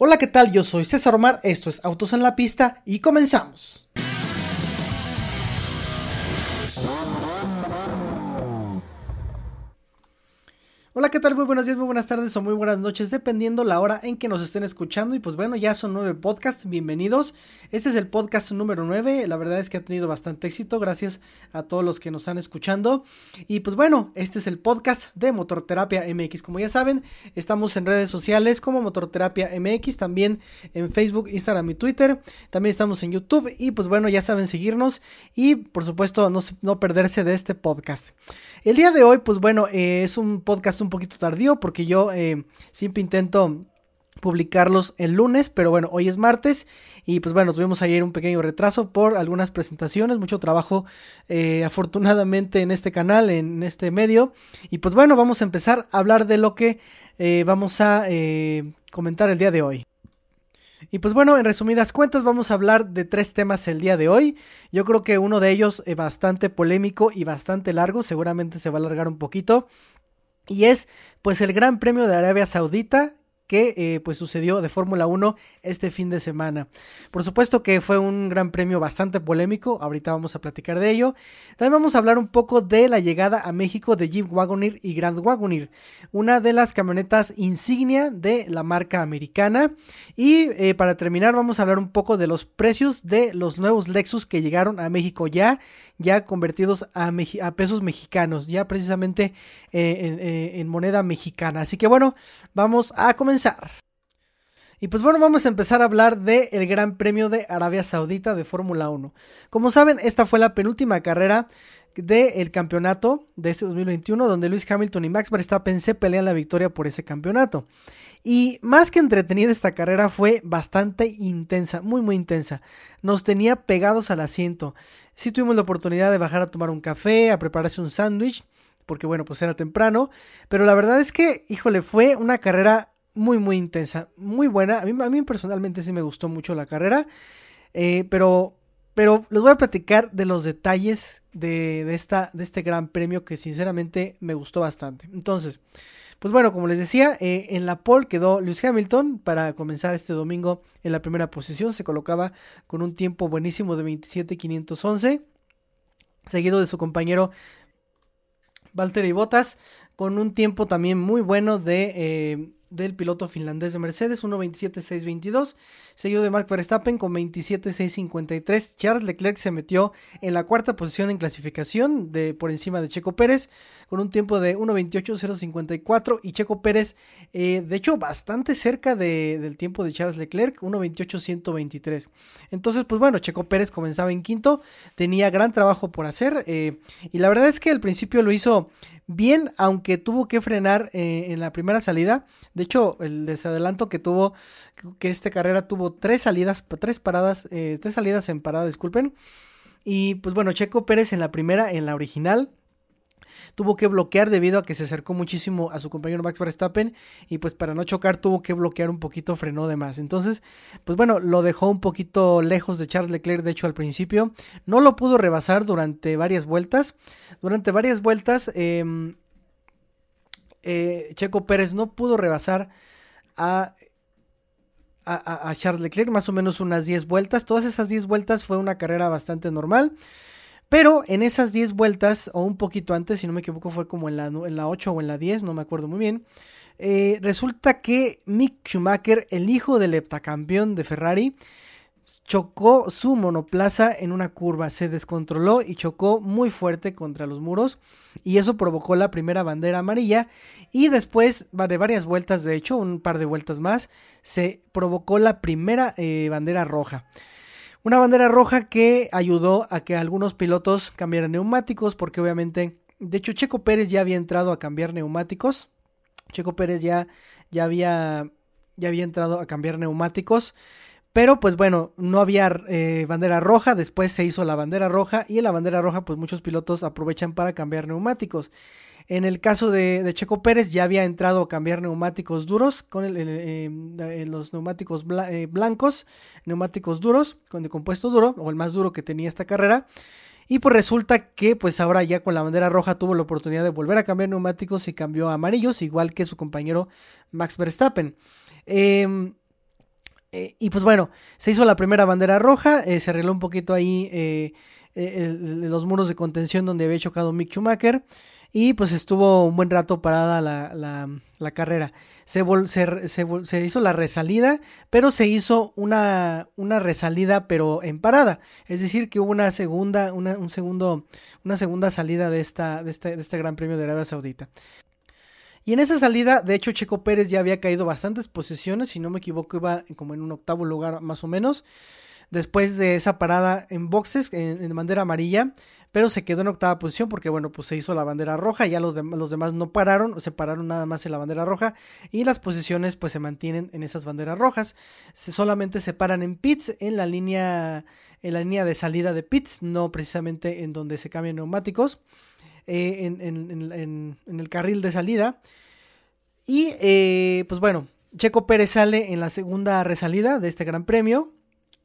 Hola, ¿qué tal? Yo soy César Omar, esto es Autos en la Pista y comenzamos. Hola, ¿qué tal? Muy buenos días, muy buenas tardes o muy buenas noches, dependiendo la hora en que nos estén escuchando. Y pues bueno, ya son nueve podcasts, bienvenidos. Este es el podcast número nueve. La verdad es que ha tenido bastante éxito, gracias a todos los que nos están escuchando. Y pues bueno, este es el podcast de Motorterapia MX. Como ya saben, estamos en redes sociales como Motorterapia MX, también en Facebook, Instagram y Twitter. También estamos en YouTube. Y pues bueno, ya saben seguirnos y por supuesto no, no perderse de este podcast. El día de hoy, pues bueno, eh, es un podcast un un poquito tardío porque yo eh, siempre intento publicarlos el lunes, pero bueno, hoy es martes y pues bueno, tuvimos ayer un pequeño retraso por algunas presentaciones, mucho trabajo eh, afortunadamente en este canal, en este medio y pues bueno, vamos a empezar a hablar de lo que eh, vamos a comentar el día de hoy. Y pues bueno, en resumidas cuentas vamos a hablar de tres temas el día de hoy. Yo creo que uno de ellos es bastante polémico y bastante largo, seguramente se va a alargar un poquito. Y es pues el Gran Premio de Arabia Saudita que eh, pues sucedió de Fórmula 1 este fin de semana. Por supuesto que fue un gran premio bastante polémico, ahorita vamos a platicar de ello. También vamos a hablar un poco de la llegada a México de Jeep Wagoneer y Grand Wagoneer, una de las camionetas insignia de la marca americana. Y eh, para terminar vamos a hablar un poco de los precios de los nuevos Lexus que llegaron a México ya, ya convertidos a, pesos mexicanos, ya precisamente eh, en moneda mexicana. Así que bueno, vamos a comenzar y pues bueno, vamos a empezar a hablar del el Gran Premio de Arabia Saudita de Fórmula 1. Como saben, esta fue la penúltima carrera del campeonato de este 2021, donde Luis Hamilton y Max Verstappen se pelean la victoria por ese campeonato. Y más que entretenida esta carrera fue bastante intensa, muy muy intensa. Nos tenía pegados al asiento. Sí tuvimos la oportunidad de bajar a tomar un café, a prepararse un sándwich, porque bueno, pues era temprano. Pero la verdad es que, híjole, fue una carrera muy, muy intensa, muy buena. A mí, a mí personalmente sí me gustó mucho la carrera, eh, pero, pero les voy a platicar de los detalles de, esta, de este gran premio que sinceramente me gustó bastante. Entonces, pues bueno, como les decía, eh, en la pole quedó Lewis Hamilton para comenzar este domingo en la primera posición. Se colocaba con un tiempo buenísimo de 27.511, seguido de su compañero Valtteri Bottas con un tiempo también muy bueno de eh, del piloto finlandés de Mercedes, 1.27.622, seguido de Max Verstappen con 27.653. Charles Leclerc se metió en la cuarta posición en clasificación de por encima de Checo Pérez con un tiempo de 1.28.054 y Checo Pérez, eh, de hecho, bastante cerca del tiempo de Charles Leclerc, 1.28.123. Entonces, pues bueno, Checo Pérez comenzaba en quinto, tenía gran trabajo por hacer eh, y la verdad es que al principio lo hizo bien, aunque tuvo que frenar eh, en la primera salida. De hecho, el desadelanto que tuvo, que esta carrera tuvo tres salidas, tres paradas, eh, tres salidas en parada, disculpen. Y pues bueno, Checo Pérez en la primera, en la original, tuvo que bloquear debido a que se acercó muchísimo a su compañero Max Verstappen y pues para no chocar tuvo que bloquear un poquito, frenó de más. Entonces, pues bueno, lo dejó un poquito lejos de Charles Leclerc, de hecho al principio, no lo pudo rebasar durante varias vueltas. Durante varias vueltas, em, eh, Checo Pérez no pudo rebasar a a, Charles Leclerc, más o menos unas 10 vueltas. Todas esas 10 vueltas fue una carrera bastante normal. Pero en esas 10 vueltas, o un poquito antes, si no me equivoco, fue como en la, en la 8 o en la 10, no me acuerdo muy bien. Eh, resulta que Mick Schumacher, el hijo del heptacampeón de Ferrari, chocó su monoplaza en una curva, se descontroló y chocó muy fuerte contra los muros y eso provocó la primera bandera amarilla y después de varias vueltas, de hecho un par de vueltas más, se provocó la primera eh, bandera roja. Una bandera roja que ayudó a que algunos pilotos cambiaran neumáticos, porque obviamente, de hecho, Checo Pérez ya había entrado a cambiar neumáticos. Checo Pérez ya, ya, había, ya había entrado a cambiar neumáticos. Pero pues bueno, no había eh, bandera roja, después se hizo la bandera roja y en la bandera roja pues muchos pilotos aprovechan para cambiar neumáticos. En el caso de, Checo Pérez ya había entrado a cambiar neumáticos duros con em, los neumáticos eh, blancos, neumáticos duros con de compuesto duro o el más duro que tenía esta carrera. Y pues resulta que pues ahora ya con la bandera roja tuvo la oportunidad de volver a cambiar neumáticos y cambió a amarillos, igual que su compañero Max Verstappen. Em, Eh, y pues bueno, se hizo la primera bandera roja, eh, se arregló un poquito ahí eh, los muros de contención donde había chocado Mick Schumacher y pues estuvo un buen rato parada la, carrera. Se, se, hizo la resalida, pero se hizo una, una, resalida pero en parada. Es decir, que hubo una segunda, una, un segundo, una segunda salida de, esta, de, este, de este Gran Premio de Arabia Saudita. Y en esa salida, de hecho, Checo Pérez ya había caído bastantes posiciones, si no me equivoco, iba como en un octavo lugar más o menos. Después de esa parada en boxes, en, bandera amarilla, pero se quedó en octava posición porque, bueno, pues se hizo la bandera roja, ya los, los demás no pararon, se pararon nada más en la bandera roja y las posiciones pues se mantienen en esas banderas rojas. Se, solamente se paran en pits, en la línea, en la línea de salida de pits, no precisamente en donde se cambian neumáticos. Eh, en, el carril de salida. Y eh, pues bueno, Checo Pérez sale en la segunda resalida de este gran premio.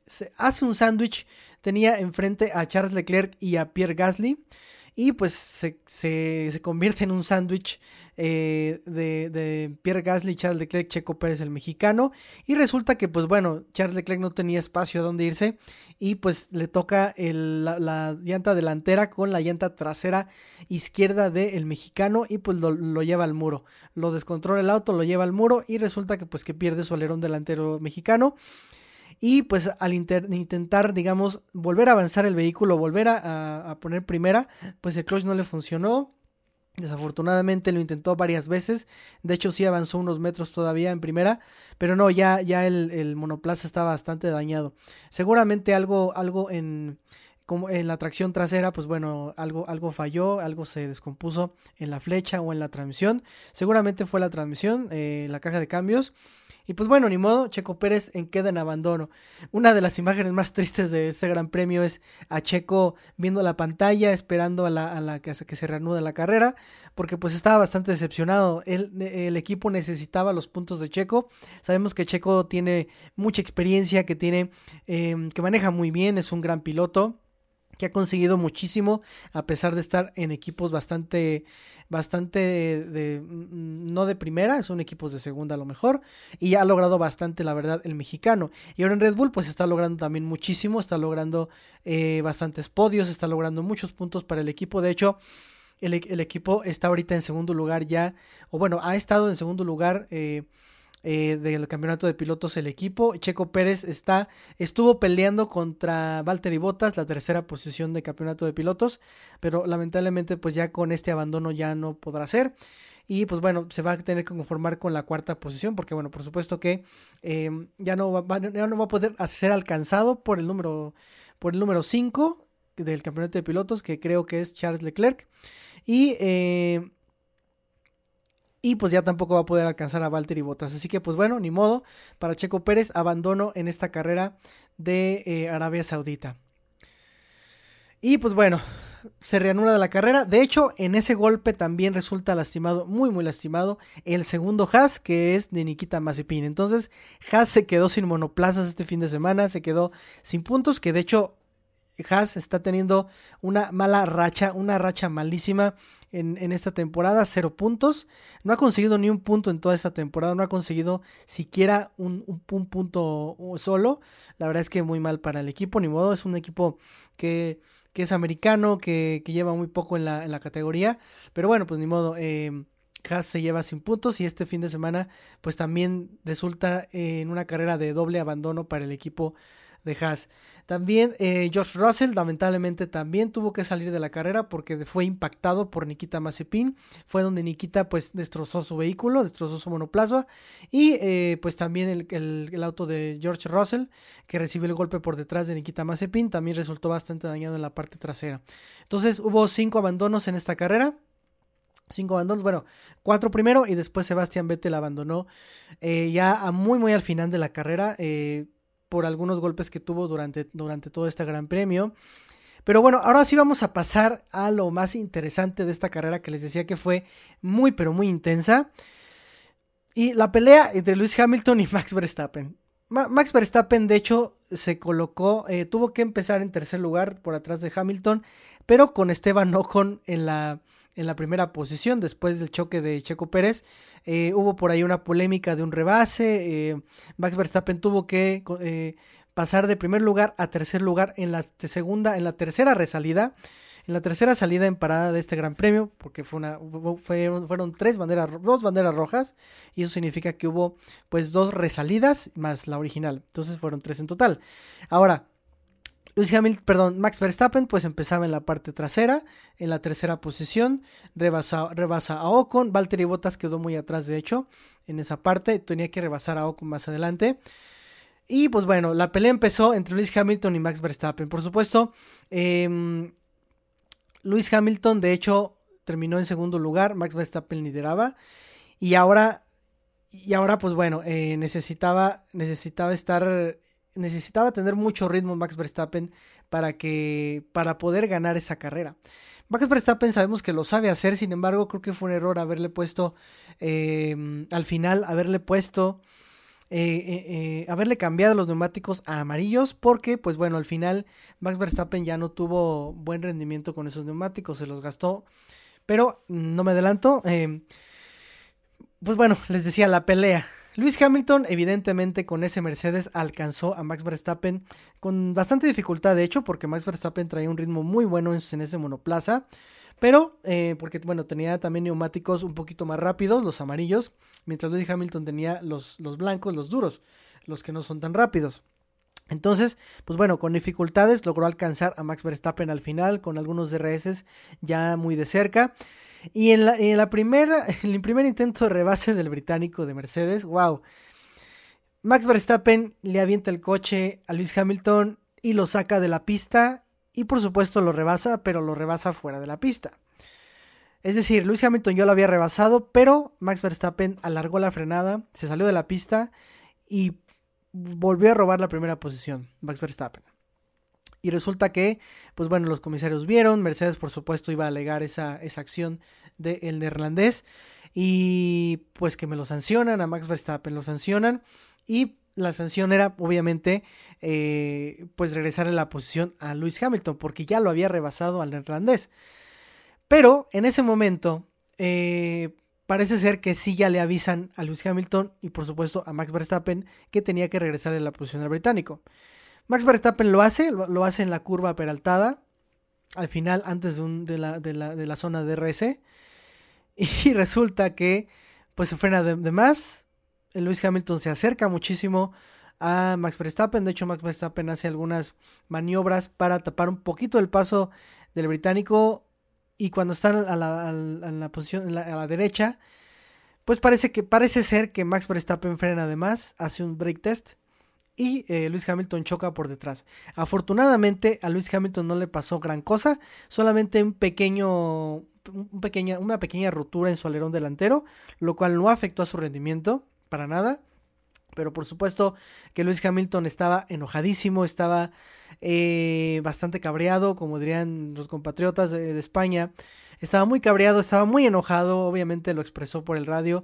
Se hace un sándwich. Tenía enfrente a Charles Leclerc y a Pierre Gasly y pues se, se, convierte en un sándwich eh, de, de, Pierre Gasly, Charles Leclerc, Checo Pérez el mexicano. Y resulta que pues bueno, Charles Leclerc no tenía espacio a donde irse y pues le toca la, llanta delantera con la llanta trasera izquierda del mexicano y pues lo, lo, lleva al muro, lo descontrola el auto, lo lleva al muro y resulta que pues que pierde su alerón delantero mexicano y pues al intentar, digamos, volver a avanzar el vehículo, volver a, poner primera, pues el clutch no le funcionó. Desafortunadamente lo intentó varias veces. De hecho, sí avanzó unos metros todavía en primera. Pero no, ya, ya el, monoplaza está bastante dañado. Seguramente algo, algo en, como en la tracción trasera, pues bueno, algo, algo falló, algo se descompuso en la flecha o en la transmisión. Seguramente fue la transmisión, eh, la caja de cambios. Y pues bueno, ni modo, Checo Pérez en queda en abandono. Una de las imágenes más tristes de este gran premio es a Checo viendo la pantalla, esperando a la, a la que, que se reanude la carrera, porque pues estaba bastante decepcionado. El, el, equipo necesitaba los puntos de Checo. Sabemos que Checo tiene mucha experiencia, que tiene, em, que maneja muy bien, es un gran piloto que ha conseguido muchísimo a pesar de estar en equipos bastante bastante de, mm, no de primera, son equipos de segunda a lo mejor y ha logrado bastante la verdad el mexicano. Y ahora en Red Bull pues está logrando también muchísimo, está logrando eh, bastantes podios, está logrando muchos puntos para el equipo, de hecho el, el, equipo está ahorita en segundo lugar ya, o bueno, ha estado en segundo lugar eh, eh, del campeonato de pilotos el equipo. Checo Pérez está, estuvo peleando contra Valtteri Bottas, la tercera posición de campeonato de pilotos, pero lamentablemente pues ya con este abandono ya no podrá ser. Y pues bueno, se va a tener que conformar con la cuarta posición, porque bueno, por supuesto que em, ya, no va, ya no va a poder ser alcanzado por el número, por el número 5 del campeonato de pilotos, que creo que es Charles Leclerc. Y eh, y pues ya tampoco va a poder alcanzar a Valtteri Bottas. Así que pues bueno, ni modo, para Checo Pérez abandono en esta carrera de eh, Arabia Saudita. Y pues bueno, se reanuda la carrera. De hecho, en ese golpe también resulta lastimado, muy muy lastimado, el segundo Haas, que es de Nikita Mazepin. Entonces, Haas se quedó sin monoplazas este fin de semana, se quedó sin puntos, que de hecho Haas está teniendo una mala racha, una racha malísima en, esta temporada, cero puntos. No ha conseguido ni un punto en toda esta temporada, no ha conseguido siquiera un, un, punto solo. La verdad es que muy mal para el equipo, ni modo, es un equipo que, que es americano, que, que, lleva muy poco en la, en la, categoría. Pero bueno, pues ni modo. Eh, Haas se lleva sin puntos y este fin de semana pues también resulta en una carrera de doble abandono para el equipo de Haas. También eh, George Russell lamentablemente también tuvo que salir de la carrera porque fue impactado por Nikita Mazepin. Fue donde Nikita pues destrozó su vehículo, destrozó su monoplaza y eh, pues también el, auto de George Russell que recibió el golpe por detrás de Nikita Mazepin también resultó bastante dañado en la parte trasera. Entonces hubo cinco abandonos en esta carrera cinco abandonos, bueno, cuatro primero y después Sebastián Vettel abandonó eh, ya a muy muy al final de la carrera. Por algunos golpes que tuvo durante, durante todo este gran premio. Pero bueno, ahora sí vamos a pasar a lo más interesante de esta carrera que les decía que fue muy pero muy intensa. Y la pelea entre Lewis Hamilton y Max Verstappen. Max Verstappen de hecho se colocó, eh, tuvo que empezar en tercer lugar por atrás de Hamilton pero con Esteban Ocon en la, en la primera posición después del choque de Checo Pérez. Eh, hubo por ahí una polémica de un rebase. Eh, Max Verstappen tuvo que eh, pasar de primer lugar a tercer lugar en la segunda, en la tercera resalida. En la tercera salida en parada de este Gran Premio, porque fue una, fueron, tres banderas, dos banderas rojas, y eso significa que hubo pues dos resalidas más la original. Entonces fueron tres en total. Ahora, Luis Hamilton, perdón, Max Verstappen, pues empezaba en la parte trasera, en la tercera posición, rebasa, rebasa a Ocon, Valtteri Bottas quedó muy atrás, de hecho, en esa parte, tenía que rebasar a Ocon más adelante. Y pues bueno, la pelea empezó entre Luis Hamilton y Max Verstappen. Por supuesto, eh, Luis Hamilton, de hecho, terminó en segundo lugar, Max Verstappen lideraba. Y ahora, y ahora pues bueno, eh, necesitaba, necesitaba estar necesitaba tener mucho ritmo Max Verstappen para que para poder ganar esa carrera. Max Verstappen sabemos que lo sabe hacer, sin embargo creo que fue un error haberle puesto eh, al final haberle puesto eh, eh, haberle cambiado los neumáticos a amarillos porque pues bueno al final Max Verstappen ya no tuvo buen rendimiento con esos neumáticos se los gastó pero no me adelanto pues bueno les decía la pelea Luis Hamilton, evidentemente, con ese Mercedes alcanzó a Max Verstappen con bastante dificultad, de hecho, porque Max Verstappen traía un ritmo muy bueno en, ese monoplaza. Pero, eh, porque bueno, tenía también neumáticos un poquito más rápidos, los amarillos, mientras Luis Hamilton tenía los, los blancos, los duros, los que no son tan rápidos. Entonces, pues bueno, con dificultades logró alcanzar a Max Verstappen al final, con algunos DRS ya muy de cerca. Y en la, en el primer intento de rebase del británico de Mercedes, wow. Max Verstappen le avienta el coche a Luis Hamilton y lo saca de la pista y por supuesto lo rebasa, pero lo rebasa fuera de la pista. Es decir, Luis Hamilton yo lo había rebasado, pero Max Verstappen alargó la frenada, se salió de la pista y volvió a robar la primera posición, Max Verstappen. Y resulta que, pues bueno, los comisarios vieron, Mercedes por supuesto iba a alegar esa, esa acción del neerlandés y pues que me lo sancionan, a Max Verstappen lo sancionan y la sanción era obviamente eh, pues regresar en la posición a Lewis Hamilton porque ya lo había rebasado al neerlandés. Pero en ese momento eh, parece ser que sí ya le avisan a Lewis Hamilton y por supuesto a Max Verstappen que tenía que regresar en la posición al británico. Max Verstappen lo hace, lo, hace en la curva peraltada, al final, antes de, la, de, la, zona de RS. Y resulta que pues se frena de, más. Lewis Hamilton se acerca muchísimo a Max Verstappen. De hecho, Max Verstappen hace algunas maniobras para tapar un poquito el paso del británico. Y cuando está a la, posición a la derecha, pues parece que parece ser que Max Verstappen frena de más, hace un brake test y eh, Luis Hamilton choca por detrás. Afortunadamente a Luis Hamilton no le pasó gran cosa, solamente un pequeño, una pequeña rotura en su alerón delantero, lo cual no afectó a su rendimiento para nada. Pero por supuesto que Luis Hamilton estaba enojadísimo, estaba eh, bastante cabreado, como dirían los compatriotas de España. Estaba muy cabreado, estaba muy enojado, obviamente lo expresó por el radio.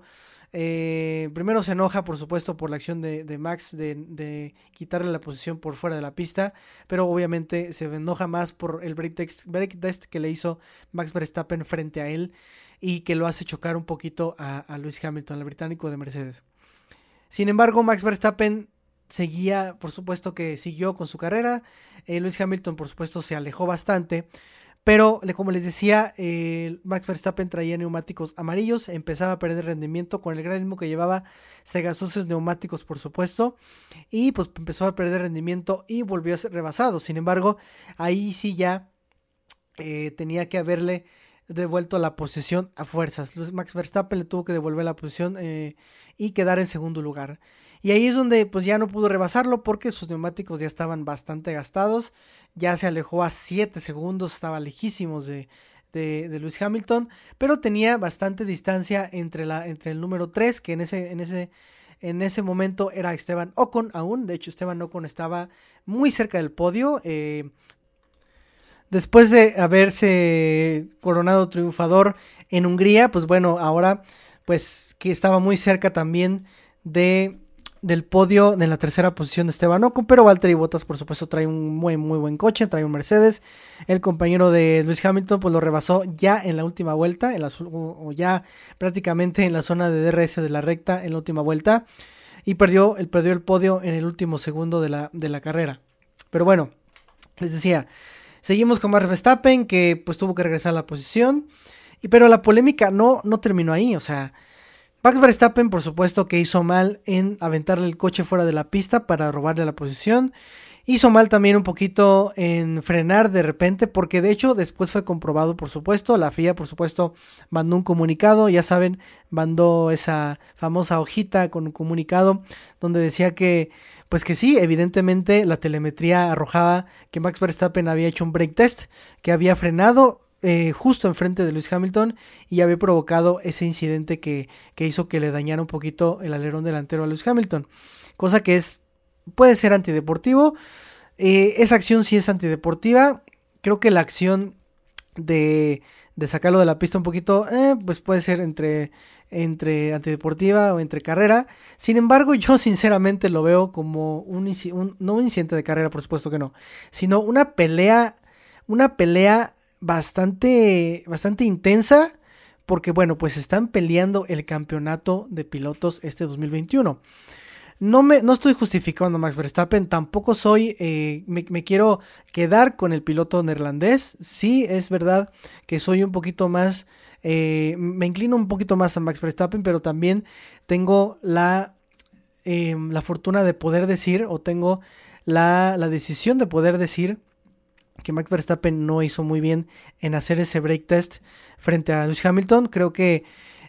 Eh, primero se enoja, por supuesto, por la acción de, Max de, quitarle la posición por fuera de la pista, pero obviamente se enoja más por el break test, que le hizo Max Verstappen frente a él y que lo hace chocar un poquito a, a Lewis Hamilton, el británico de Mercedes. Sin embargo, Max Verstappen seguía, por supuesto que siguió con su carrera. Eh, Lewis Hamilton, por supuesto, se alejó bastante. Pero, como les decía, Max Verstappen traía neumáticos amarillos, empezaba a perder rendimiento con el gran ritmo que llevaba, se gastó sus neumáticos, por supuesto, y pues empezó a perder rendimiento y volvió a ser rebasado. Sin embargo, ahí sí ya eh, tenía que haberle devuelto la posición a fuerzas. Max Verstappen le tuvo que devolver la posición eh, y quedar en segundo lugar. Y ahí es donde pues ya no pudo rebasarlo porque sus neumáticos ya estaban bastante gastados. Ya se alejó a 7 segundos, estaba lejísimos de, de, de Lewis Hamilton. Pero tenía bastante distancia entre, la, entre el número 3, que en ese, en ese, en ese momento era Esteban Ocon aún. De hecho, Esteban Ocon estaba muy cerca del podio. Eh, después de haberse coronado triunfador en Hungría, pues bueno, ahora pues que estaba muy cerca también de del podio en la tercera posición de Esteban Ocon, pero Valtteri Bottas por supuesto trae un muy muy buen coche, trae un Mercedes. El compañero de Luis Hamilton pues lo rebasó ya en la última vuelta, en la, o ya prácticamente en la zona de DRS de la recta en la última vuelta y perdió el, perdió el podio en el último segundo de la, de la carrera. Pero bueno, les decía, seguimos con Max Verstappen que pues tuvo que regresar a la posición, y, pero la polémica no, no terminó ahí, o sea... Max Verstappen, por supuesto, que hizo mal en aventarle el coche fuera de la pista para robarle la posición. Hizo mal también un poquito en frenar de repente, porque de hecho después fue comprobado, por supuesto. La FIA, por supuesto, mandó un comunicado, ya saben, mandó esa famosa hojita con un comunicado donde decía que, pues que sí, evidentemente la telemetría arrojaba que Max Verstappen había hecho un brake test, que había frenado eh, justo enfrente de Luis Hamilton y había provocado ese incidente que, hizo que le dañara un poquito el alerón delantero a Luis Hamilton. Cosa que es, puede ser antideportivo. Eh, esa acción sí es antideportiva. Creo que la acción de, de sacarlo de la pista un poquito, eh, pues puede ser entre, entre antideportiva o entre carrera. Sin embargo, yo sinceramente lo veo como un, un, no un incidente de carrera, por supuesto que no, sino una pelea, una pelea bastante, bastante intensa porque bueno, pues están peleando el campeonato de pilotos este 2021. No, me, no estoy justificando a Max Verstappen, tampoco soy, eh, me, quiero quedar con el piloto neerlandés. Sí, es verdad que soy un poquito más, eh, me inclino un poquito más a Max Verstappen, pero también tengo la, em, la fortuna de poder decir, o tengo la, la decisión de poder decir que Max Verstappen no hizo muy bien en hacer ese break test frente a Lewis Hamilton. Creo que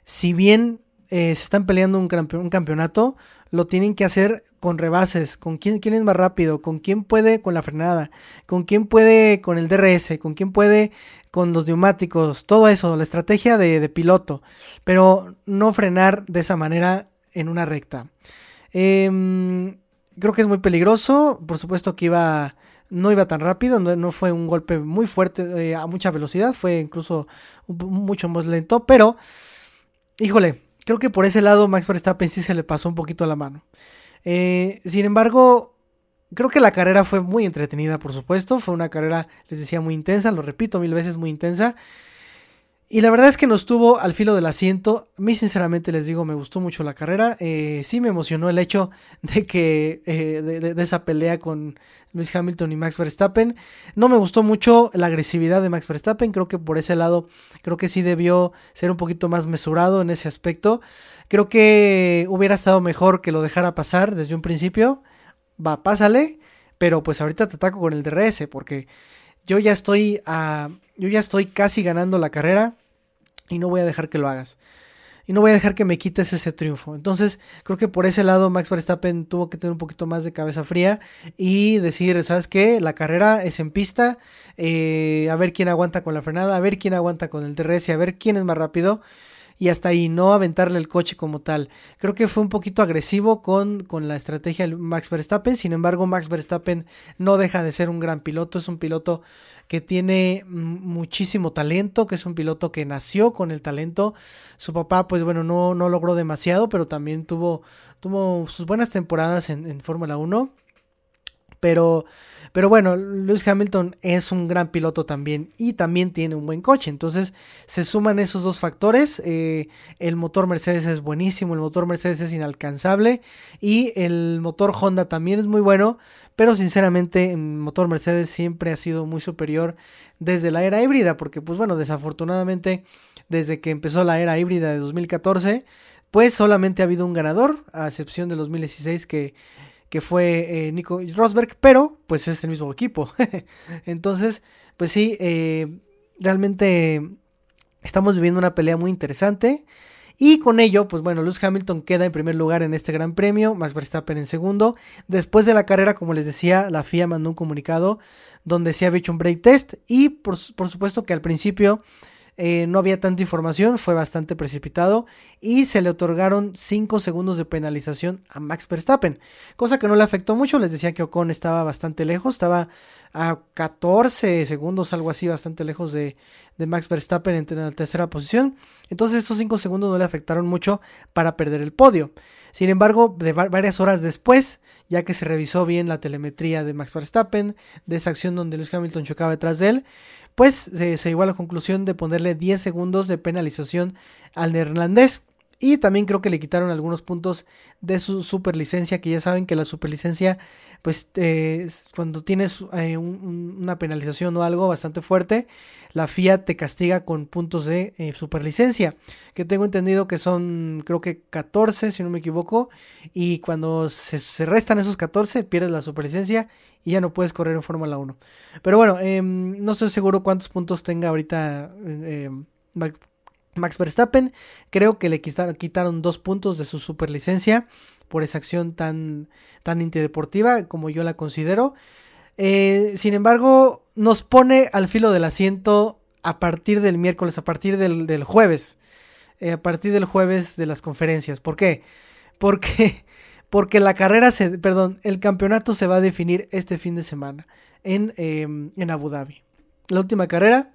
si bien eh, se están peleando un, un, campeonato, lo tienen que hacer con rebases, con quién, quién, es más rápido, con quién puede con la frenada, con quién puede con el DRS, con quién puede con los neumáticos, todo eso, la estrategia de, piloto, pero no frenar de esa manera en una recta. Em, creo que es muy peligroso, por supuesto que iba no iba tan rápido, no, fue un golpe muy fuerte eh, a mucha velocidad, fue incluso mucho más lento, pero híjole, creo que por ese lado Max Verstappen sí se le pasó un poquito la mano. Eh, sin embargo, creo que la carrera fue muy entretenida, por supuesto, fue una carrera, les decía, muy intensa, lo repito mil veces, muy intensa. Y la verdad es que nos tuvo al filo del asiento. A mí sinceramente les digo, me gustó mucho la carrera. Eh, sí me emocionó el hecho de que eh, de, esa pelea con Luis Hamilton y Max Verstappen. No me gustó mucho la agresividad de Max Verstappen. Creo que por ese lado, creo que sí debió ser un poquito más mesurado en ese aspecto. Creo que hubiera estado mejor que lo dejara pasar desde un principio. Va, pásale. Pero pues ahorita te ataco con el DRS porque yo ya estoy yo ya estoy casi ganando la carrera y no voy a dejar que lo hagas. Y no voy a dejar que me quites ese triunfo. Entonces, creo que por ese lado Max Verstappen tuvo que tener un poquito más de cabeza fría y decir, ¿sabes qué? La carrera es en pista, eh, a ver quién aguanta con la frenada, a ver quién aguanta con el DRS, a ver quién es más rápido y hasta ahí, no aventarle el coche como tal. Creo que fue un poquito agresivo con, con la estrategia de Max Verstappen, sin embargo Max Verstappen no deja de ser un gran piloto, es un piloto que tiene muchísimo talento, que es un piloto que nació con el talento. Su papá, pues bueno, no, no logró demasiado, pero también tuvo, tuvo sus buenas temporadas en, en Fórmula 1. Pero pero bueno, Lewis Hamilton es un gran piloto también y también tiene un buen coche. Entonces se suman esos dos factores. Eh, el motor Mercedes es buenísimo, el motor Mercedes es inalcanzable y el motor Honda también es muy bueno. Pero sinceramente el motor Mercedes siempre ha sido muy superior desde la era híbrida. Porque pues bueno, desafortunadamente desde que empezó la era híbrida de 2014 pues solamente ha habido un ganador, a excepción de 2016 que que fue eh, Nico Rosberg, pero pues es el mismo equipo. Entonces, pues sí, eh, realmente estamos viviendo una pelea muy interesante. Y con ello, pues bueno, Lewis Hamilton queda en primer lugar en este gran premio, Max Verstappen en segundo. Después de la carrera, como les decía, la FIA mandó un comunicado donde se había hecho un break test y por, por supuesto que al principio eh, no había tanta información, fue bastante precipitado y se le otorgaron 5 segundos de penalización a Max Verstappen, cosa que no le afectó mucho, les decía que Ocon estaba bastante lejos, estaba a 14 segundos, algo así, bastante lejos de, Max Verstappen en la tercera posición, entonces esos 5 segundos no le afectaron mucho para perder el podio. Sin embargo, de varias horas después, ya que se revisó bien la telemetría de Max Verstappen, de esa acción donde Lewis Hamilton chocaba detrás de él, pues se, se llegó a la conclusión de ponerle 10 segundos de penalización al neerlandés. Y también creo que le quitaron algunos puntos de su superlicencia, que ya saben que la superlicencia, pues eh, cuando tienes eh, una penalización o algo bastante fuerte, la FIA te castiga con puntos de eh, superlicencia, que tengo entendido que son creo que 14, si no me equivoco, y cuando se, restan esos 14, pierdes la superlicencia y ya no puedes correr en Fórmula 1. Pero bueno, em, no estoy seguro cuántos puntos tenga ahorita em, Max Verstappen. Creo que le quitaron, dos puntos de su superlicencia por esa acción tan, tan antideportiva como yo la considero. Eh, sin embargo, nos pone al filo del asiento a partir del miércoles, a partir del, jueves. Eh, a partir del jueves de las conferencias. ¿Por qué? Porque, porque la carrera se, perdón, el campeonato se va a definir este fin de semana en, em, en Abu Dhabi. La última carrera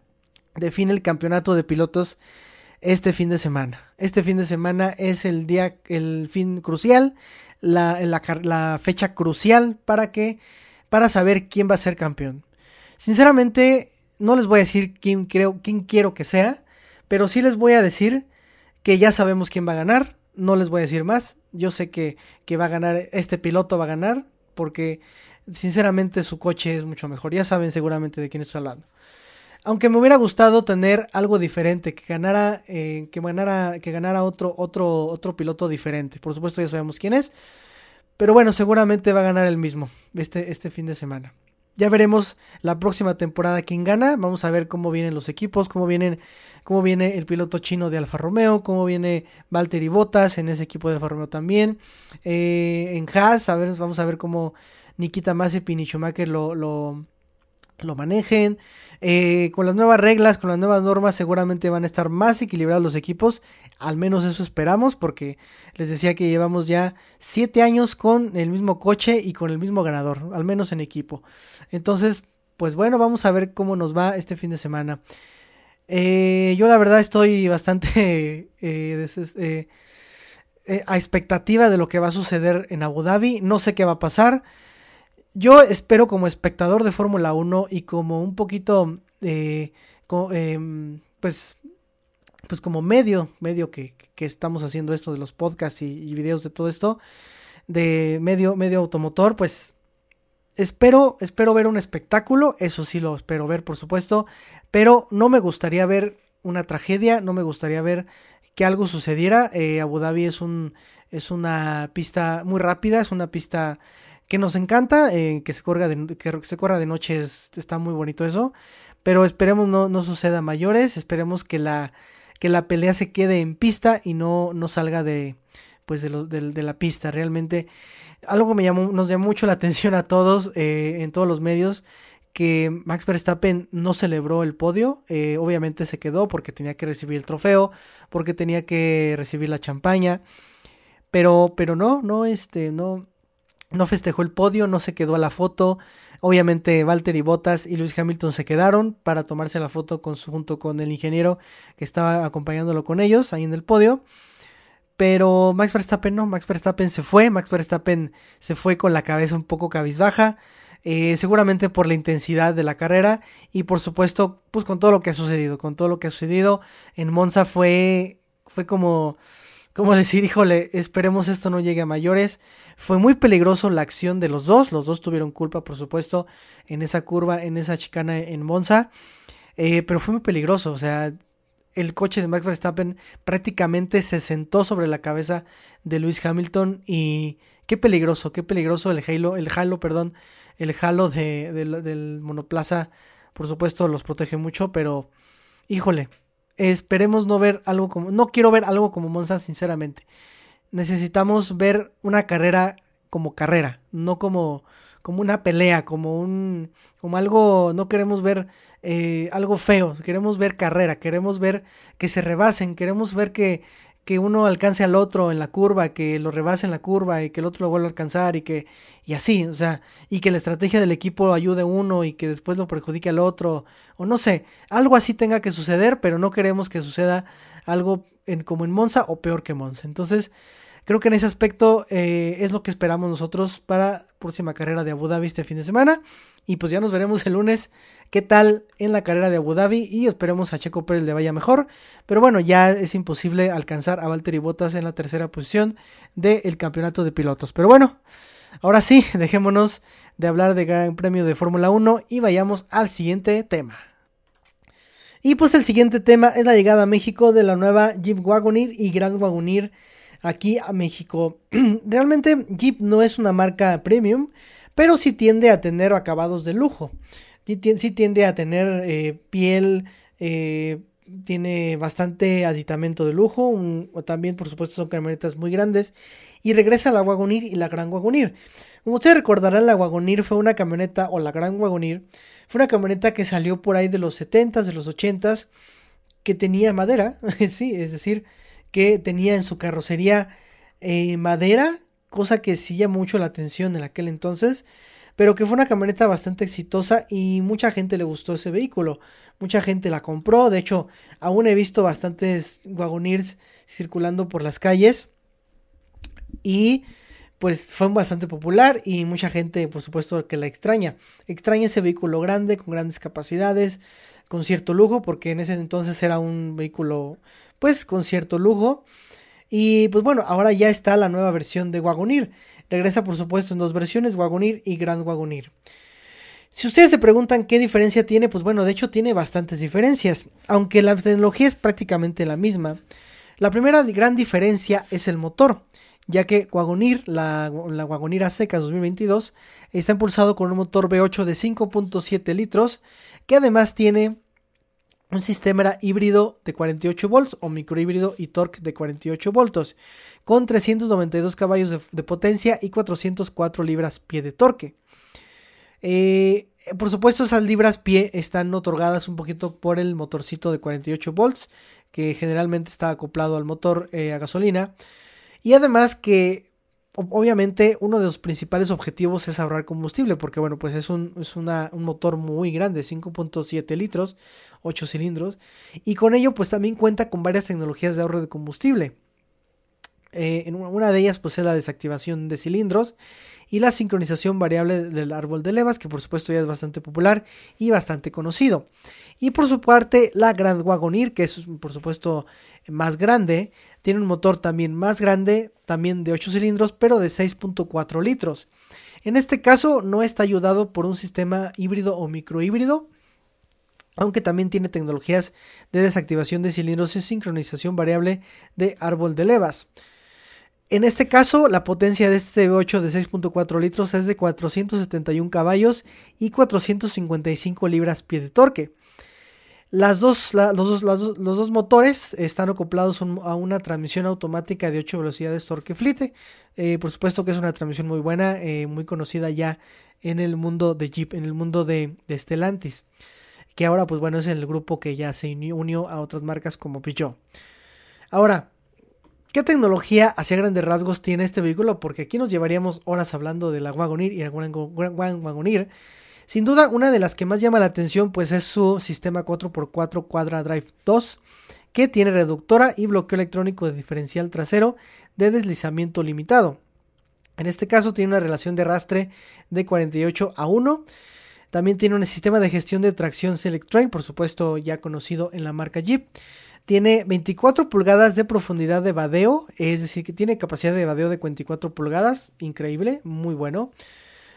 define el campeonato de pilotos este fin de semana. Este fin de semana es el día, el fin crucial, la, la, fecha crucial para que, para saber quién va a ser campeón. Sinceramente, no les voy a decir quién creo, quién quiero que sea, pero sí les voy a decir que ya sabemos quién va a ganar. No les voy a decir más. Yo sé que, que va a ganar, este piloto va a ganar, porque sinceramente su coche es mucho mejor. Ya saben seguramente de quién estoy hablando aunque me hubiera gustado tener algo diferente, que ganara, eh, que ganara, que ganara otro, otro, otro piloto diferente. Por supuesto ya sabemos quién es, pero bueno, seguramente va a ganar el mismo este, este fin de semana. Ya veremos la próxima temporada quién gana. Vamos a ver cómo vienen los equipos, cómo vienen, cómo viene el piloto chino de Alfa Romeo, cómo viene Valtteri Bottas en ese equipo de Alfa Romeo también. Eh, en Haas, a ver, vamos a ver cómo Nikita Mazepin y Schumacher lo, lo, lo manejen. Eh, con las nuevas reglas, con las nuevas normas, seguramente van a estar más equilibrados los equipos. Al menos eso esperamos, porque les decía que llevamos ya 7 años con el mismo coche y con el mismo ganador, al menos en equipo. Entonces, pues bueno, vamos a ver cómo nos va este fin de semana. Eh, yo la verdad estoy bastante eh, a expectativa de lo que va a suceder en Abu Dhabi. No sé qué va a pasar yo espero como espectador de Fórmula 1 y como un poquito, eh, em, pues, pues como medio, medio que, estamos haciendo esto de los podcasts y, videos de todo esto, de medio, medio automotor, pues espero, espero ver un espectáculo, eso sí lo espero ver, por supuesto, pero no me gustaría ver una tragedia, no me gustaría ver que algo sucediera. Eh, Abu Dhabi es un, es una pista muy rápida, es una pista que nos encanta, eh, que, se corra de, que se corra de noche, está muy bonito eso, pero esperemos no, no suceda mayores, esperemos que la, que la pelea se quede en pista y no, no salga de, pues de, de, la pista. Realmente algo me llamó, nos llamó mucho la atención a todos, eh, en todos los medios, que Max Verstappen no celebró el podio, eh, obviamente se quedó porque tenía que recibir el trofeo, porque tenía que recibir la champaña, pero, pero no, no, este, no, no festejó el podio, no se quedó a la foto. Obviamente Valtteri Bottas y Lewis Hamilton se quedaron para tomarse la foto con junto con el ingeniero que estaba acompañándolo con ellos ahí en el podio. Pero Max Verstappen no, Max Verstappen se fue, Max Verstappen se fue con la cabeza un poco cabizbaja, eh, seguramente por la intensidad de la carrera y por supuesto pues con todo lo que ha sucedido, con todo lo que ha sucedido en Monza fue, fue como como decir, híjole, esperemos esto no llegue a mayores. Fue muy peligroso la acción de los dos, los dos tuvieron culpa, por supuesto, en esa curva, en esa chicana en Monza, eh, pero fue muy peligroso, o sea, el coche de Max Verstappen prácticamente se sentó sobre la cabeza de Lewis Hamilton y qué peligroso, qué peligroso el halo, el halo, perdón, el halo de, del monoplaza, por supuesto los protege mucho, pero híjole, Esperemos no ver algo como. No quiero ver algo como Monza, sinceramente. Necesitamos ver una carrera como carrera, no como, como una pelea, como un. como algo. No queremos ver eh, algo feo. Queremos ver carrera. Queremos ver que se rebasen. Queremos ver que, que uno alcance al otro en la curva, que lo rebase en la curva y que el otro lo vuelva a alcanzar y que y así, o sea, y que la estrategia del equipo ayude a uno y que después lo perjudique al otro o no sé, algo así tenga que suceder, pero no queremos que suceda algo en, como en Monza o peor que Monza. Entonces, Creo que en ese aspecto eh, es lo que esperamos nosotros para próxima carrera de Abu Dhabi este fin de semana. Y pues ya nos veremos el lunes qué tal en la carrera de Abu Dhabi y esperemos a Checo Pérez le vaya mejor. Pero bueno, ya es imposible alcanzar a Valtteri Bottas en la tercera posición del campeonato de pilotos. Pero bueno, ahora sí, dejémonos de hablar de Gran Premio de Fórmula 1 y vayamos al siguiente tema. Y pues el siguiente tema es la llegada a México de la nueva Jeep Wagoneer y Grand Wagoneer aquí a México. Realmente Jeep no es una marca premium, pero sí tiende a tener acabados de lujo. Sí, tiende a tener eh, piel, eh, tiene bastante aditamento de lujo. también, por supuesto, son camionetas muy grandes. Y regresa la Wagoneer y la Gran Wagoneer. Como ustedes recordarán, la Wagoneer fue una camioneta, o la Gran Wagoneer, fue una camioneta que salió por ahí de los 70s, de los 80s, que tenía madera, sí, es decir, que tenía en su carrocería eh, madera, cosa que sí llamó mucho la atención en aquel entonces, pero que fue una camioneta bastante exitosa y mucha gente le gustó ese vehículo. Mucha gente la compró, de hecho, aún he visto bastantes Wagoneers circulando por las calles y pues fue bastante popular y mucha gente por supuesto que la extraña. Extraña ese vehículo grande, con grandes capacidades, con cierto lujo, porque en ese entonces era un vehículo pues con cierto lujo. Y pues bueno, ahora ya está la nueva versión de Wagoneer. Regresa por supuesto en dos versiones, Wagoneer y Grand Wagoneer. Si ustedes se preguntan qué diferencia tiene, pues bueno, de hecho tiene bastantes diferencias, aunque la tecnología es prácticamente la misma. La primera gran diferencia es el motor, ya que Wagoneer, la, la Wagoneer A Seca 2022, está impulsado con un motor V8 de 5.7 litros, que además tiene un sistema híbrido de 48 volts o microhíbrido y torque de 48 volts con 392 caballos de, potencia y 404 libras pie de torque. Eh, por supuesto esas libras pie están otorgadas un poquito por el motorcito de 48 volts que generalmente está acoplado al motor eh, a gasolina y además que obviamente uno de los principales objetivos es ahorrar combustible, porque bueno, pues es un, es un motor muy grande, 5.7 litros, 8 cilindros, y con ello pues también cuenta con varias tecnologías de ahorro de combustible. Eh, una de ellas pues es la desactivación de cilindros y la sincronización variable del árbol de levas, que por supuesto ya es bastante popular y bastante conocido. Y por su parte la Grand Wagoneer, que es por supuesto más grande, tiene un motor también más grande, también de 8 cilindros, pero de 6.4 litros. En este caso no está ayudado por un sistema híbrido o microhíbrido, aunque también tiene tecnologías de desactivación de cilindros y sincronización variable de árbol de levas. En este caso, la potencia de este V8 de 6.4 litros es de 471 caballos y 455 libras pie de torque. Las dos, los, dos, motores están acoplados a una transmisión automática de 8 velocidades torque flite. Eh, por supuesto que es una transmisión muy buena, eh, muy conocida ya en el mundo de Jeep, en el mundo de, de, Stellantis. Que ahora, pues bueno, es el grupo que ya se unió a otras marcas como Peugeot. Ahora, ¿qué tecnología hacia grandes rasgos tiene este vehículo? Porque aquí nos llevaríamos horas hablando de la Wagoneer y la Wagoneer. Sin duda, una de las que más llama la atención pues es su sistema 4x4 Quadra Drive 2, que tiene reductora y bloqueo electrónico de diferencial trasero de deslizamiento limitado. En este caso tiene una relación de arrastre de 48 a 1. También tiene un sistema de gestión de tracción Select Train, por supuesto ya conocido en la marca Jeep. Tiene 24 pulgadas de profundidad de vadeo, es decir, que tiene capacidad de vadeo de 24 pulgadas, increíble, muy bueno.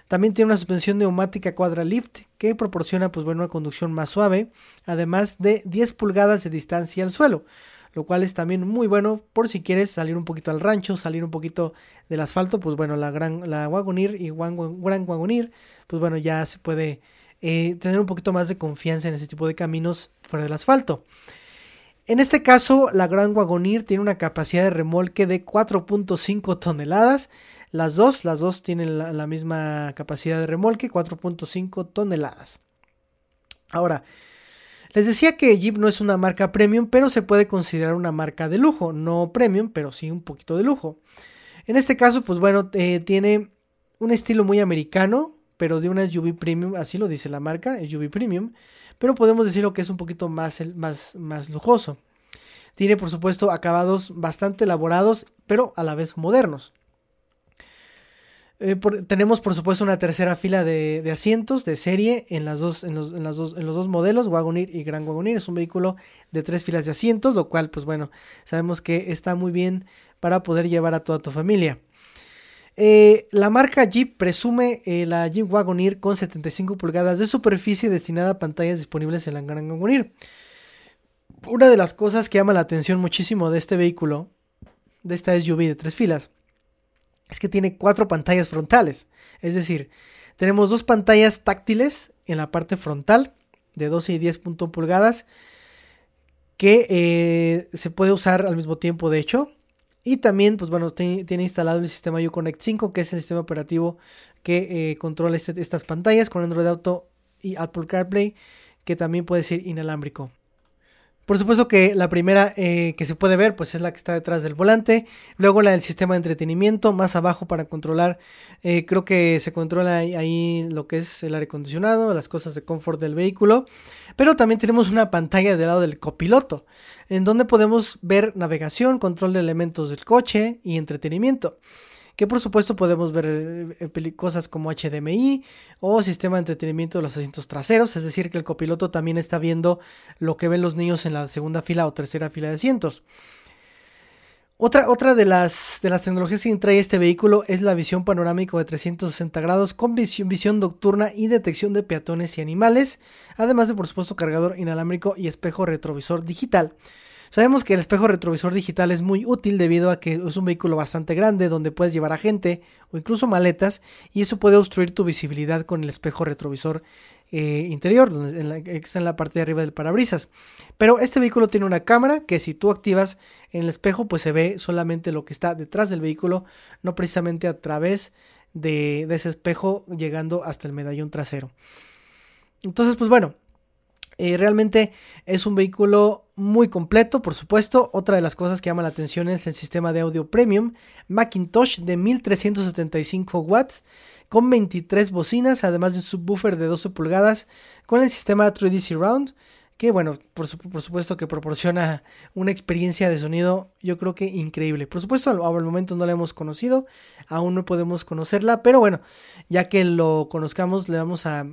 También tiene una suspensión neumática Quadralift que proporciona pues, bueno, una conducción más suave, además de 10 pulgadas de distancia al suelo, lo cual es también muy bueno por si quieres salir un poquito al rancho, salir un poquito del asfalto, pues bueno, la gran la Wagoneer y Gran Wagoneer, pues bueno, ya se puede eh, tener un poquito más de confianza en ese tipo de caminos fuera del asfalto. En este caso, la Gran Wagoneer tiene una capacidad de remolque de 4.5 toneladas, las dos, las dos tienen la, misma capacidad de remolque, 4.5 toneladas. Ahora, les decía que Jeep no es una marca premium, pero se puede considerar una marca de lujo. No premium, pero sí un poquito de lujo. En este caso, pues bueno, eh, tiene un estilo muy americano, pero de una SUV premium, así lo dice la marca, SUV premium. Pero podemos decirlo que es un poquito más, más, más lujoso. Tiene por supuesto acabados bastante elaborados, pero a la vez modernos. Eh, tenemos por supuesto una tercera fila de, asientos de serie en, los dos modelos, Wagoneer y Gran Wagoneer. Es un vehículo de tres filas de asientos, lo cual pues bueno, sabemos que está muy bien para poder llevar a toda tu familia. Eh, la marca Jeep presume eh, la Jeep Wagoneer con 75 pulgadas de superficie destinada a pantallas disponibles en la Gran Wagoneer. Una de las cosas que llama la atención muchísimo de este vehículo, de esta SUV de tres filas, es que tiene cuatro pantallas frontales. Es decir, tenemos dos pantallas táctiles en la parte frontal de 12 y 10 pulgadas que eh, se puede usar al mismo tiempo de hecho. Y también, pues bueno, tiene instalado el sistema Uconnect 5, que es el sistema operativo que eh, controla este, estas pantallas con Android Auto y Apple CarPlay, que también puede ser inalámbrico. Por supuesto que la primera eh, que se puede ver pues es la que está detrás del volante. Luego la del sistema de entretenimiento, más abajo para controlar, eh, creo que se controla ahí lo que es el aire acondicionado, las cosas de confort del vehículo. Pero también tenemos una pantalla del lado del copiloto, en donde podemos ver navegación, control de elementos del coche y entretenimiento que por supuesto podemos ver eh, cosas como HDMI o sistema de entretenimiento de los asientos traseros, es decir, que el copiloto también está viendo lo que ven los niños en la segunda fila o tercera fila de asientos. Otra, otra de, las, de las tecnologías que trae este vehículo es la visión panorámica de 360 grados con visión, visión nocturna y detección de peatones y animales, además de por supuesto cargador inalámbrico y espejo retrovisor digital. Sabemos que el espejo retrovisor digital es muy útil debido a que es un vehículo bastante grande donde puedes llevar a gente o incluso maletas y eso puede obstruir tu visibilidad con el espejo retrovisor eh, interior, donde está en la parte de arriba del parabrisas. Pero este vehículo tiene una cámara que si tú activas en el espejo pues se ve solamente lo que está detrás del vehículo, no precisamente a través de, de ese espejo llegando hasta el medallón trasero. Entonces pues bueno, eh, realmente es un vehículo muy completo, por supuesto. Otra de las cosas que llama la atención es el sistema de audio premium Macintosh de 1375 watts con 23 bocinas, además de un subwoofer de 12 pulgadas con el sistema 3D Surround que bueno, por, supuesto que proporciona una experiencia de sonido yo creo que increíble. Por supuesto, al, al, momento no la hemos conocido, aún no podemos conocerla, pero bueno, ya que lo conozcamos le vamos a,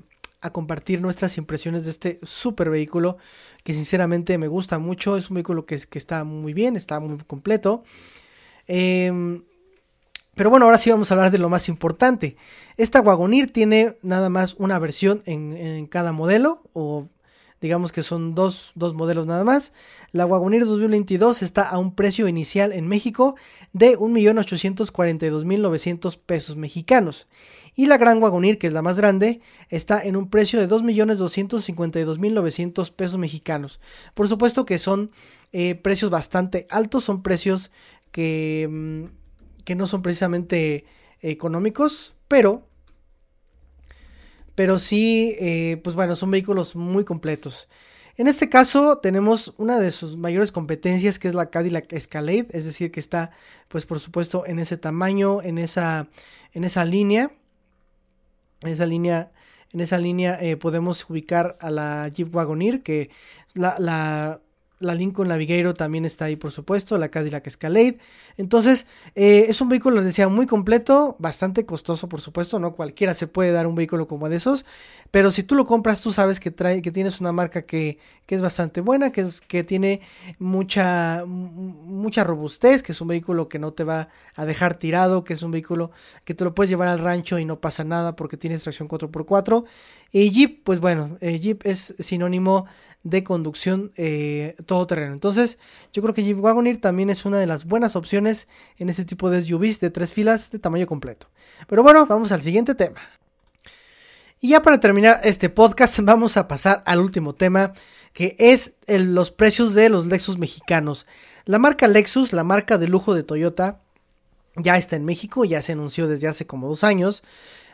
a compartir nuestras impresiones de este super vehículo que sinceramente me gusta mucho. Es un vehículo que, está muy bien, está muy completo. Em, pero bueno, ahora sí vamos a hablar de lo más importante. Esta Wagonir tiene nada más una versión en, cada modelo, o digamos que son dos, dos, modelos nada más. La Wagonir 2022 está a un precio inicial en México de 1.842.900 pesos mexicanos. Y la Gran Wagonir, que es la más grande, está en un precio de 2.252.900 pesos mexicanos. Por supuesto que son eh, precios bastante altos, son precios que, mm, que no son precisamente económicos, pero pero sí, eh, pues bueno, son vehículos muy completos. En este caso tenemos una de sus mayores competencias que es la Cadillac Escalade, es decir, que está pues por supuesto en ese tamaño, en esa, en esa línea. En esa línea, en esa línea eh, podemos ubicar a la Jeep Wagoneer, que la, la, la Lincoln Navigator también está ahí, por supuesto, la Cadillac Escalade. Entonces, eh, es un vehículo, les decía, muy completo, bastante costoso, por supuesto, no cualquiera se puede dar un vehículo como de esos, pero si tú lo compras, tú sabes que trae, que tienes una marca que, que es bastante buena, que, que tiene mucha, mucha robustez, que es un vehículo que no te va a dejar tirado, que es un vehículo que te lo puedes llevar al rancho y no pasa nada porque tienes tracción 4x4. Y Jeep, pues bueno, eh, Jeep es sinónimo de conducción eh, todoterreno. Entonces, yo creo que Jeep Wagoneer también es una de las buenas opciones en este tipo de SUVs de tres filas de tamaño completo. Pero bueno, vamos al siguiente tema. Y ya para terminar este podcast, vamos a pasar al último tema, que es los precios de los Lexus mexicanos. La marca Lexus, la marca de lujo de Toyota, ya está en México, ya se anunció desde hace como dos años.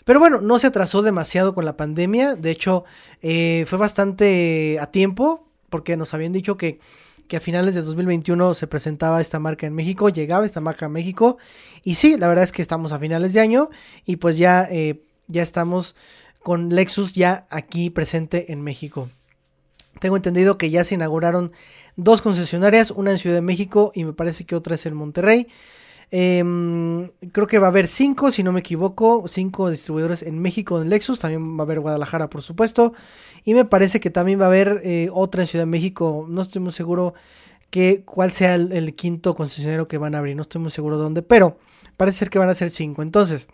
Pero bueno, no se atrasó demasiado con la pandemia. De hecho, eh, fue bastante a tiempo. Porque nos habían dicho que, que, a finales de 2021 se presentaba esta marca en México. Llegaba esta marca a México. Y sí, la verdad es que estamos a finales de año. Y pues ya, eh, ya estamos con Lexus ya aquí presente en México. Tengo entendido que ya se inauguraron dos concesionarias, una en Ciudad de México y me parece que otra es en Monterrey. Em, creo que va a haber cinco, si no me equivoco, cinco distribuidores en México en Lexus. También va a haber Guadalajara, por supuesto. Y me parece que también va a haber eh, otra en Ciudad de México. No estoy muy seguro que cuál sea el, quinto concesionario que van a abrir. No estoy muy seguro dónde, pero parece ser que van a ser cinco. Entonces,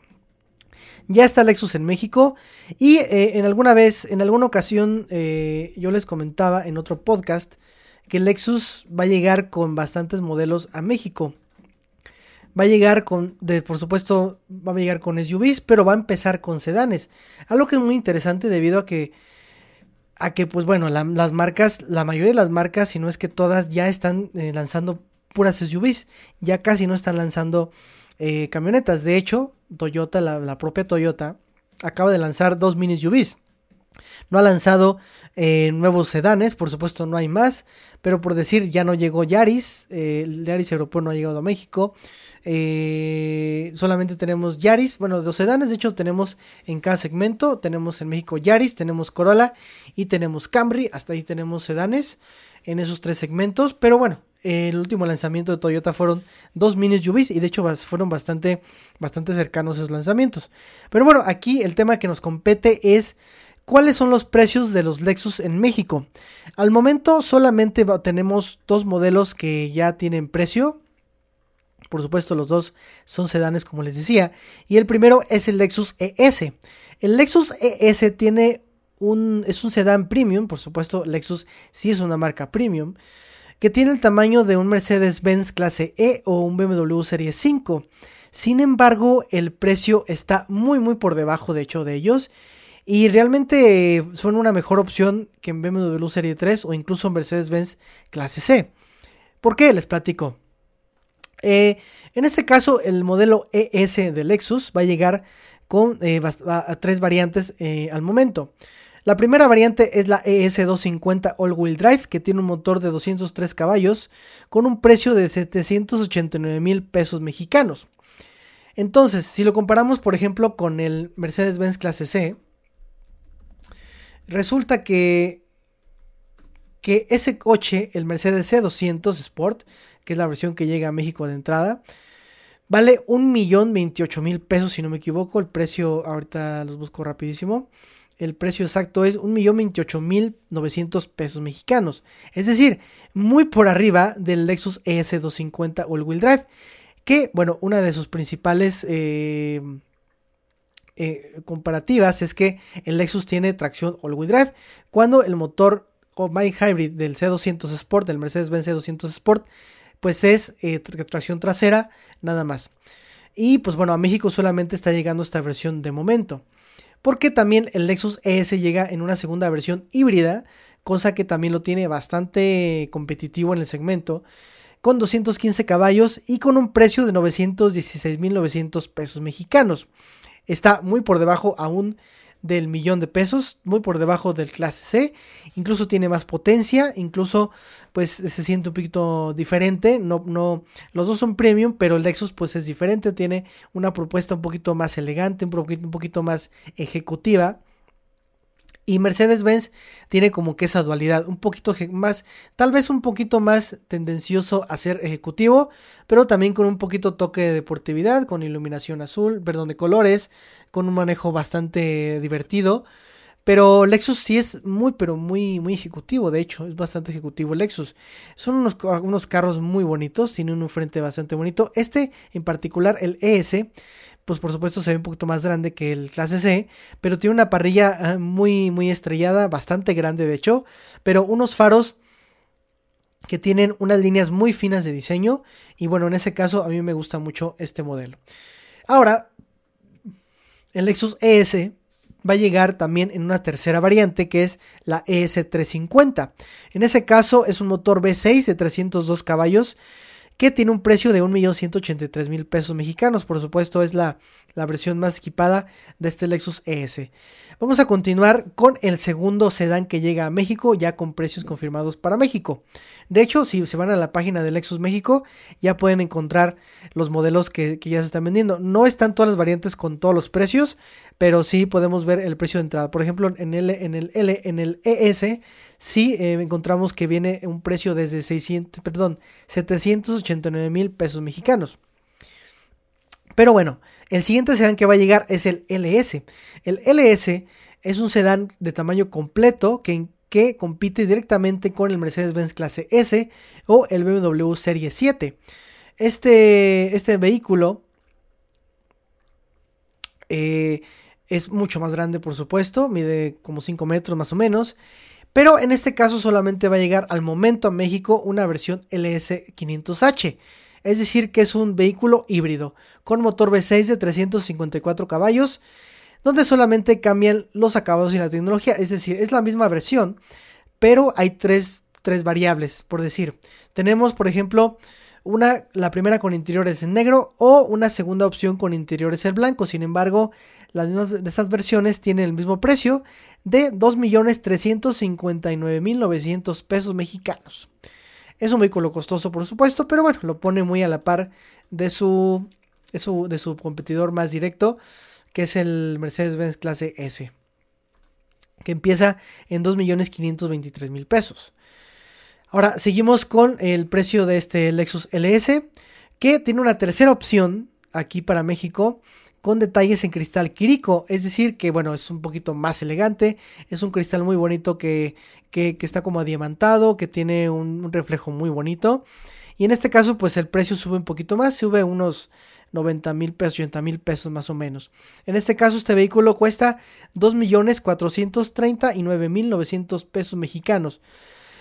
ya está Lexus en México. Y eh, en alguna vez, en alguna ocasión, eh, yo les comentaba en otro podcast que Lexus va a llegar con bastantes modelos a México va a llegar con, por supuesto, va a llegar con SUVs, pero va a empezar con sedanes. Algo que es muy interesante debido a que, a que pues bueno, las marcas, la mayoría de las marcas, si no es que todas, ya están eh, lanzando puras SUVs, ya casi no están lanzando eh, camionetas. De hecho, Toyota, la, propia Toyota, acaba de lanzar dos mini SUVs. No ha lanzado eh, nuevos sedanes, por supuesto no hay más, pero por decir ya no llegó Yaris, el Yaris europeo no ha llegado a México, eh, solamente tenemos Yaris, bueno, dos sedanes, de hecho tenemos en cada segmento, tenemos en México Yaris, tenemos Corolla y tenemos Camry, hasta ahí tenemos sedanes en esos tres segmentos, pero bueno, el último lanzamiento de Toyota fueron dos mini SUVs y de hecho fueron bastante, bastante cercanos esos lanzamientos. Pero bueno, aquí el tema que nos compete es cuáles son los precios de los Lexus en México. Al momento solamente tenemos dos modelos que ya tienen precio. Por supuesto, los dos son sedanes, como les decía. Y el primero es el Lexus ES. El Lexus ES tiene un, es un sedán premium, por supuesto, Lexus sí es una marca premium, que tiene el tamaño de un Mercedes-Benz clase E o un BMW Serie 5. Sin embargo, el precio está muy muy por debajo de hecho de ellos y realmente son una mejor opción que en BMW Serie 3 o incluso en Mercedes-Benz clase C. ¿Por qué? Les platico. Eh, en este caso, el modelo ES de Lexus va a llegar con eh, a, tres variantes eh, al momento. La primera variante es la ES250 All Wheel Drive, que tiene un motor de 203 caballos, con un precio de 789 mil pesos mexicanos. Entonces, si lo comparamos, por ejemplo, con el Mercedes-Benz Clase C, resulta que, que ese coche, el Mercedes C200 Sport, que es la versión que llega a México de entrada. Vale un millón veintiocho mil pesos, si no me equivoco. El precio, ahorita los busco rapidísimo. El precio exacto es un millón veintiocho mil novecientos pesos mexicanos. Es decir, muy por arriba del Lexus ES250 All Wheel Drive. Que, bueno, una de sus principales eh, eh, comparativas es que el Lexus tiene tracción All Wheel Drive. Cuando el motor Combine Hybrid del C200 Sport, del Mercedes-Benz C200 Sport, pues es eh, tracción trasera nada más. Y pues bueno, a México solamente está llegando esta versión de momento. Porque también el Lexus ES llega en una segunda versión híbrida, cosa que también lo tiene bastante competitivo en el segmento, con 215 caballos y con un precio de 916.900 pesos mexicanos. Está muy por debajo aún del millón de pesos, muy por debajo del clase C, incluso tiene más potencia, incluso pues se siente un poquito diferente, no, no, los dos son premium, pero el Lexus pues es diferente, tiene una propuesta un poquito más elegante, un poquito, un poquito más ejecutiva, y Mercedes-Benz tiene como que esa dualidad, un poquito más, tal vez un poquito más tendencioso a ser ejecutivo, pero también con un poquito toque de deportividad, con iluminación azul, perdón, de colores, con un manejo bastante divertido. Pero Lexus sí es muy, pero muy, muy ejecutivo. De hecho, es bastante ejecutivo Lexus. Son unos, unos carros muy bonitos. Tiene un frente bastante bonito. Este, en particular, el ES, pues por supuesto se ve un poquito más grande que el clase C, pero tiene una parrilla ah, muy, muy estrellada, bastante grande de hecho, pero unos faros que tienen unas líneas muy finas de diseño y bueno, en ese caso a mí me gusta mucho este modelo. Ahora, el Lexus ES va a llegar también en una tercera variante que es la ES350. En ese caso es un motor V6 de 302 caballos que tiene un precio de 1.183.000 pesos mexicanos. Por supuesto, es la, la, versión más equipada de este Lexus ES. Vamos a continuar con el segundo sedán que llega a México, ya con precios confirmados para México. De hecho, si se van a la página de Lexus México, ya pueden encontrar los modelos que, ya se están vendiendo. No están todas las variantes con todos los precios, pero sí podemos ver el precio de entrada. Por ejemplo, en el, en el L, en el ES, sí eh, encontramos que viene un precio desde 600, perdón, 789 mil pesos mexicanos. Pero bueno, el siguiente sedán que va a llegar es el LS. El LS es un sedán de tamaño completo que, compite directamente con el Mercedes-Benz clase S o el BMW Serie 7. Este, este vehículo eh, es mucho más grande, por supuesto, mide como 5 metros más o menos. Pero en este caso solamente va a llegar al momento a México una versión LS500H. Es decir, que es un vehículo híbrido con motor V6 de 354 caballos, donde solamente cambian los acabados y la tecnología. Es decir, es la misma versión, pero hay tres, tres variables, por decir. Tenemos, por ejemplo, una, la primera con interiores en negro o una segunda opción con interiores en blanco. Sin embargo, las mismas de estas versiones tienen el mismo precio de 2.359.900 pesos mexicanos. Es un vehículo costoso, por supuesto, pero bueno, lo pone muy a la par de su, de su, competidor más directo, que es el Mercedes-Benz clase S, que empieza en 2.523.000 pesos. Ahora seguimos con el precio de este Lexus LS, que tiene una tercera opción aquí para México con detalles en cristal Kiriko, es decir, que bueno, es un poquito más elegante, es un cristal muy bonito que, que, está como adiamantado, que tiene un, reflejo muy bonito. Y en este caso, pues el precio sube un poquito más, sube unos 90 mil pesos, 80 mil pesos más o menos. En este caso, este vehículo cuesta 2 millones 439 mil 900 pesos mexicanos.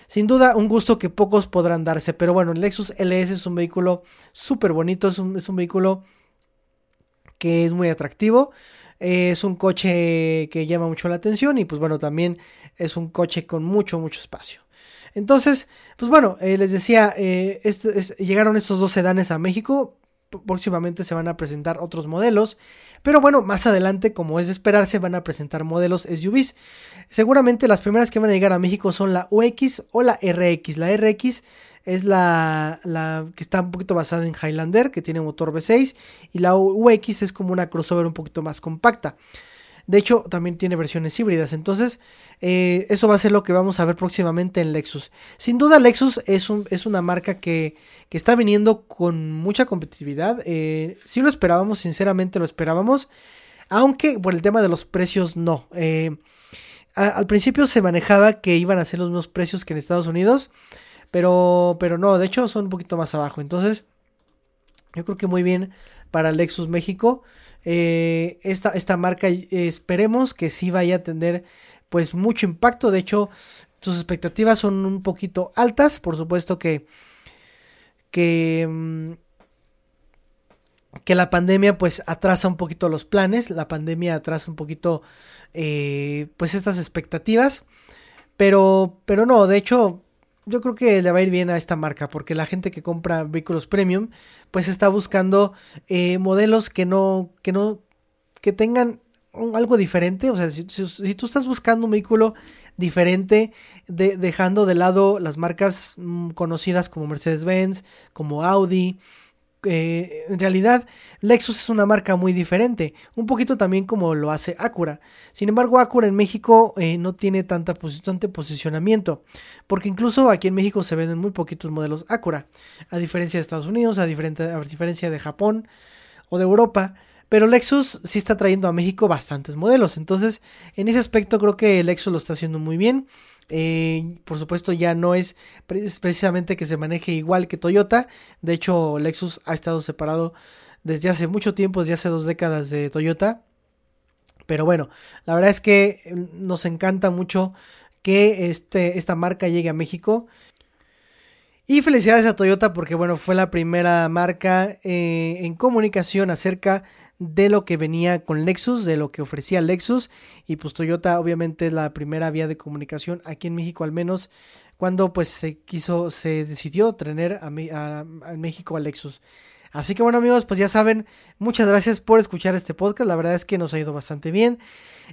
Sin duda, un gusto que pocos podrán darse. Pero bueno, el Lexus LS es un vehículo súper bonito. Es un, es un, vehículo que es muy atractivo. es un coche que llama mucho la atención. Y pues bueno, también es un coche con mucho, mucho espacio. Entonces, pues bueno, eh, les decía, eh, llegaron estos dos sedanes a México próximamente se van a presentar otros modelos, pero bueno, más adelante, como es de esperarse, van a presentar modelos SUVs. Seguramente las primeras que van a llegar a México son la UX o la RX. La RX es la, la que está un poquito basada en Highlander, que tiene motor V6, y la UX es como una crossover un poquito más compacta. De hecho, también tiene versiones híbridas. Entonces, eh, eso va a ser lo que vamos a ver próximamente en Lexus. Sin duda, Lexus es, un, es una marca que, que, está viniendo con mucha competitividad. Eh, si lo esperábamos, sinceramente lo esperábamos. Aunque por el tema de los precios, no. Eh, al principio se manejaba que iban a ser los mismos precios que en Estados Unidos. Pero, pero no, de hecho son un poquito más abajo. Entonces, yo creo que muy bien para Lexus México. Eh, esta, esta, marca eh, esperemos que sí vaya a tener pues mucho impacto. De hecho, sus expectativas son un poquito altas. Por supuesto que, que, mm, que la pandemia pues atrasa un poquito los planes. La pandemia atrasa un poquito eh, pues estas expectativas. Pero, pero no, de hecho, yo creo que le va a ir bien a esta marca porque la gente que compra vehículos premium pues está buscando eh, modelos que no que no que tengan algo diferente. O sea si, tú estás buscando un vehículo diferente dejando de lado las marcas mm, conocidas como Mercedes-Benz como Audi eh, en realidad Lexus es una marca muy diferente, un poquito también como lo hace Acura. Sin embargo, Acura en México eh, no tiene tanta tanto posicionamiento, porque incluso aquí en México se venden muy poquitos modelos Acura, a diferencia de Estados Unidos, a, a diferencia de Japón o de Europa. Pero Lexus sí está trayendo a México bastantes modelos. Entonces, en ese aspecto creo que Lexus lo está haciendo muy bien. Eh, por supuesto ya no es precisamente que se maneje igual que Toyota. De hecho, Lexus ha estado separado desde hace mucho tiempo, desde hace dos décadas de Toyota. Pero bueno, la verdad es que mm, nos encanta mucho que este, esta marca llegue a México. Y felicidades a Toyota porque bueno, fue la primera marca eh, en comunicación acerca de lo que venía con Lexus, de lo que ofrecía Lexus. Y pues Toyota obviamente es la primera vía de comunicación aquí en México al menos cuando pues se quiso, se decidió tener a, México a Lexus. Así que bueno amigos, pues ya saben, muchas gracias por escuchar este podcast, la verdad es que nos ha ido bastante bien.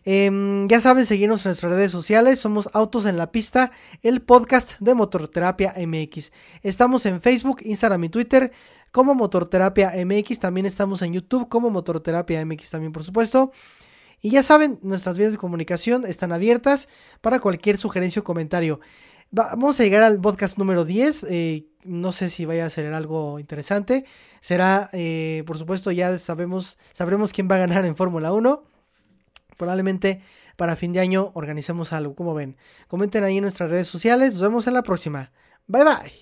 Em, ya saben, seguirnos en nuestras redes sociales, somos Autos en la Pista, el podcast de Motorterapia MX. Estamos en Facebook, Instagram y Twitter como Motorterapia MX. También estamos en YouTube como Motorterapia MX también, por supuesto. Y ya saben, nuestras vías de comunicación están abiertas para cualquier sugerencia o comentario. vamos a llegar al podcast número 10. Eh, no sé si vaya a ser algo interesante. Será, eh, por supuesto, ya sabemos, sabremos quién va a ganar en Fórmula 1. Probablemente para fin de año organicemos algo, como ven. Comenten ahí en nuestras redes sociales. Nos vemos en la próxima. Bye bye.